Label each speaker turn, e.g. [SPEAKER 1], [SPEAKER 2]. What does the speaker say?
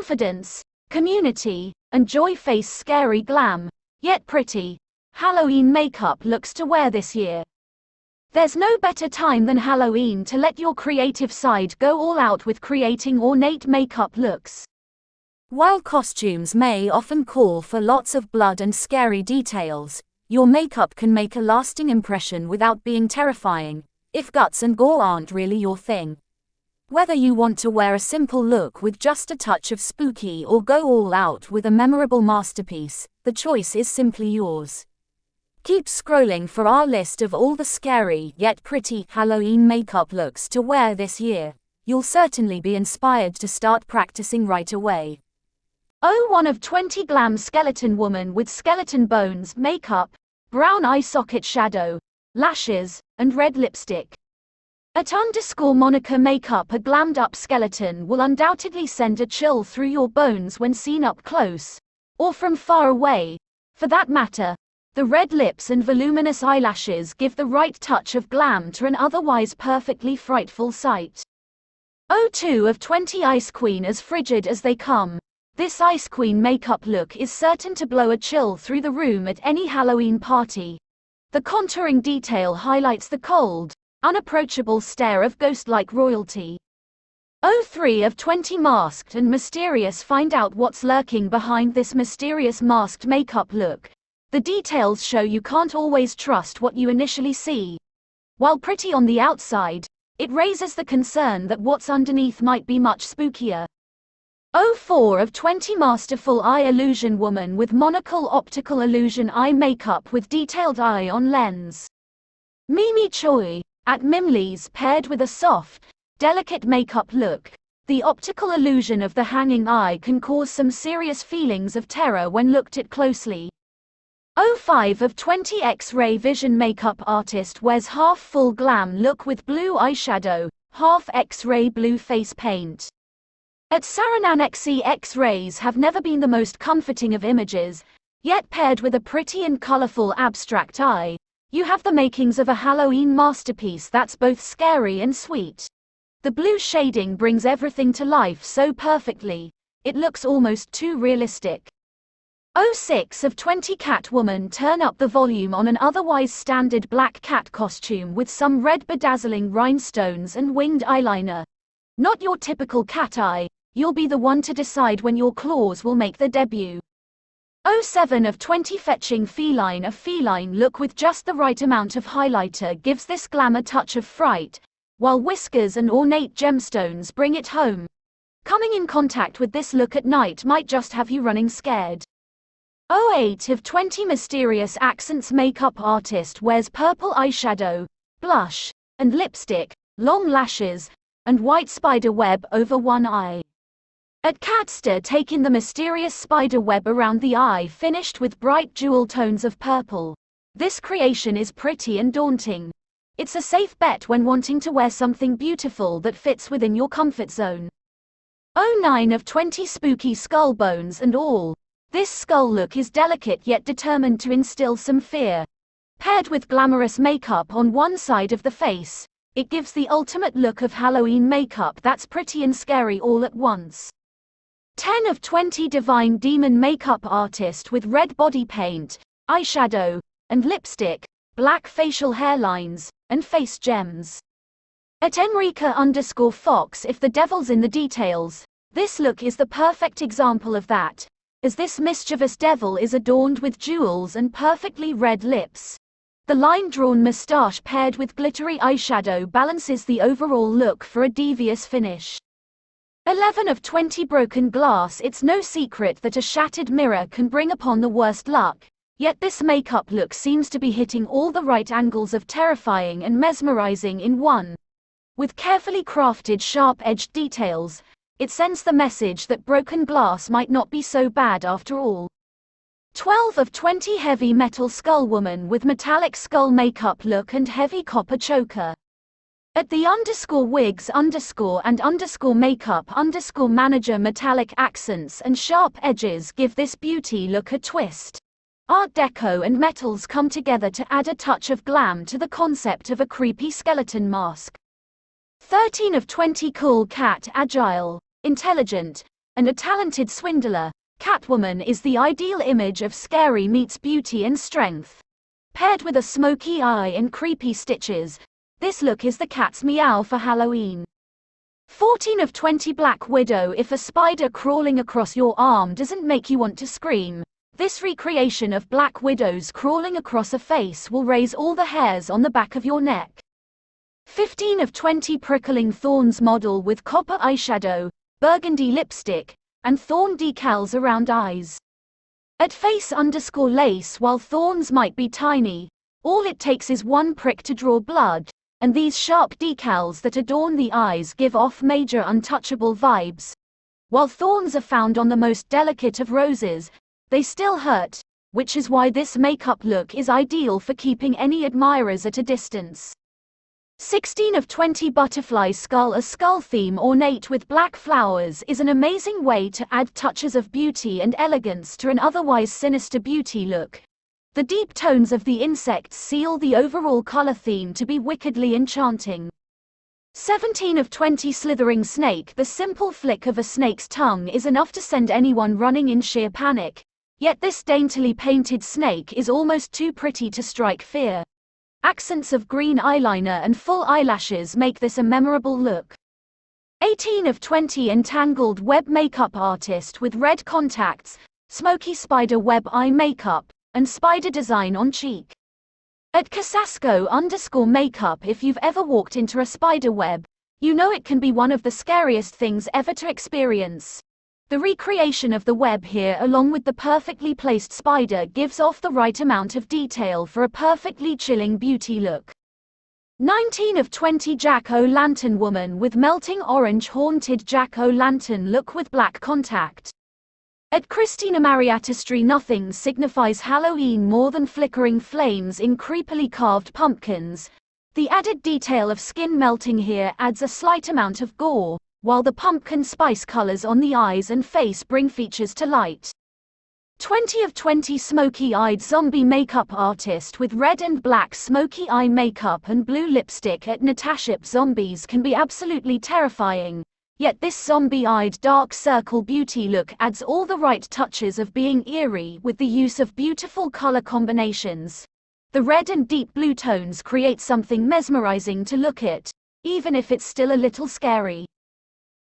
[SPEAKER 1] confidence, community, and joy face scary glam, yet pretty, Halloween makeup looks to wear this year. There's no better time than Halloween to let your creative side go all out with creating ornate makeup looks.
[SPEAKER 2] While costumes may often call for lots of blood and scary details, your makeup can make a lasting impression without being terrifying, if guts and gore aren't really your thing. Whether you want to wear a simple look with just a touch of spooky or go all out with a memorable masterpiece, the choice is simply yours. Keep scrolling for our list of all the scary yet pretty Halloween makeup looks to wear this year. You'll certainly be inspired to start practicing right away.
[SPEAKER 1] Oh, one of 20 glam skeleton woman with skeleton bones, makeup, brown eye socket shadow, lashes, and red lipstick. At underscore Monica makeup a glammed up skeleton will undoubtedly send a chill through your bones when seen up close, or from far away. For that matter, the red lips and voluminous eyelashes give the right touch of glam to an otherwise perfectly frightful sight. O2 of 20 Ice Queen as frigid as they come. This Ice Queen makeup look is certain to blow a chill through the room at any Halloween party. The contouring detail highlights the cold, unapproachable stare of ghost-like royalty. O3 of 20 masked and mysterious find out what's lurking behind this mysterious masked makeup look. The details show you can't always trust what you initially see. While pretty on the outside, it raises the concern that what's underneath might be much spookier. 04 of 20 Masterful Eye Illusion Woman with Monocle Optical Illusion Eye Makeup with Detailed Eye on Lens. Mimi Choi, at Mimley's paired with a soft, delicate makeup look, the optical illusion of the hanging eye can cause some serious feelings of terror when looked at closely. 05 of 20 X-ray vision makeup artist wears half full glam look with blue eyeshadow, half X-ray blue face paint. At Sarannan XE X-rays have never been the most comforting of images, yet paired with a pretty and colorful abstract eye, you have the makings of a Halloween masterpiece that's both scary and sweet. The blue shading brings everything to life so perfectly, it looks almost too realistic. 06 of 20 Catwoman turn up the volume on an otherwise standard black cat costume with some red bedazzling rhinestones and winged eyeliner. Not your typical cat eye, You'll be the one to decide when your claws will make their debut. 07 of 20 fetching feline A feline look with just the right amount of highlighter gives this glamour touch of fright, while whiskers and ornate gemstones bring it home. Coming in contact with this look at night might just have you running scared. 08 of 20 mysterious accents makeup artist wears purple eyeshadow, blush, and lipstick, long lashes, and white spider web over one eye. At Catster taking the mysterious spider web around the eye finished with bright jewel tones of purple. This creation is pretty and daunting. It's a safe bet when wanting to wear something beautiful that fits within your comfort zone. 09 of 20 spooky skull bones and all. This skull look is delicate yet determined to instill some fear. Paired with glamorous makeup on one side of the face, it gives the ultimate look of Halloween makeup that's pretty and scary all at once. 10 of 20 Divine Demon makeup artist with red body paint, eyeshadow, and lipstick, black facial hairlines, and face gems. At Enrica underscore Fox if the devil's in the details, this look is the perfect example of that, as this mischievous devil is adorned with jewels and perfectly red lips. The line-drawn moustache paired with glittery eyeshadow balances the overall look for a devious finish. 11 of 20 broken glass It's no secret that a shattered mirror can bring upon the worst luck, yet this makeup look seems to be hitting all the right angles of terrifying and mesmerizing in one. With carefully crafted sharp-edged details, it sends the message that broken glass might not be so bad after all. 12 of 20 heavy metal skull woman with metallic skull makeup look and heavy copper choker. At the underscore wigs underscore and underscore makeup underscore manager metallic accents and sharp edges give this beauty look a twist. Art Deco and metals come together to add a touch of glam to the concept of a creepy skeleton mask. 13 of 20 cool cat agile, intelligent, and a talented swindler, Catwoman is the ideal image of scary meets beauty and strength. Paired with a smoky eye and creepy stitches, this look is the cat's meow for Halloween. 14 of 20 Black Widow If a spider crawling across your arm doesn't make you want to scream, this recreation of Black Widows crawling across a face will raise all the hairs on the back of your neck. 15 of 20 Prickling Thorns model with copper eyeshadow, burgundy lipstick, and thorn decals around eyes. At face underscore lace while thorns might be tiny, all it takes is one prick to draw blood, and these sharp decals that adorn the eyes give off major untouchable vibes. While thorns are found on the most delicate of roses, they still hurt, which is why this makeup look is ideal for keeping any admirers at a distance. 16 of 20 Butterfly Skull A skull theme ornate with black flowers is an amazing way to add touches of beauty and elegance to an otherwise sinister beauty look. The deep tones of the insects seal the overall color theme to be wickedly enchanting. 17 of 20 Slithering Snake The simple flick of a snake's tongue is enough to send anyone running in sheer panic, yet this daintily painted snake is almost too pretty to strike fear. Accents of green eyeliner and full eyelashes make this a memorable look. 18 of 20 Entangled web makeup artist with red contacts, smoky spider web eye makeup, and spider design on cheek. At Casasco underscore makeup if you've ever walked into a spider web, you know it can be one of the scariest things ever to experience. The recreation of the web here along with the perfectly placed spider gives off the right amount of detail for a perfectly chilling beauty look. 19 of 20 Jack-o'-lantern woman with melting orange haunted jack-o'-lantern look with black contact. At Christina Mariatistry nothing signifies Halloween more than flickering flames in creepily carved pumpkins. The added detail of skin melting here adds a slight amount of gore while the pumpkin spice colors on the eyes and face bring features to light. 20 of 20 smoky-eyed zombie makeup artist with red and black smoky eye makeup and blue lipstick at Natasha zombies can be absolutely terrifying, yet this zombie-eyed dark circle beauty look adds all the right touches of being eerie with the use of beautiful color combinations. The red and deep blue tones create something mesmerizing to look at, even if it's still a little scary.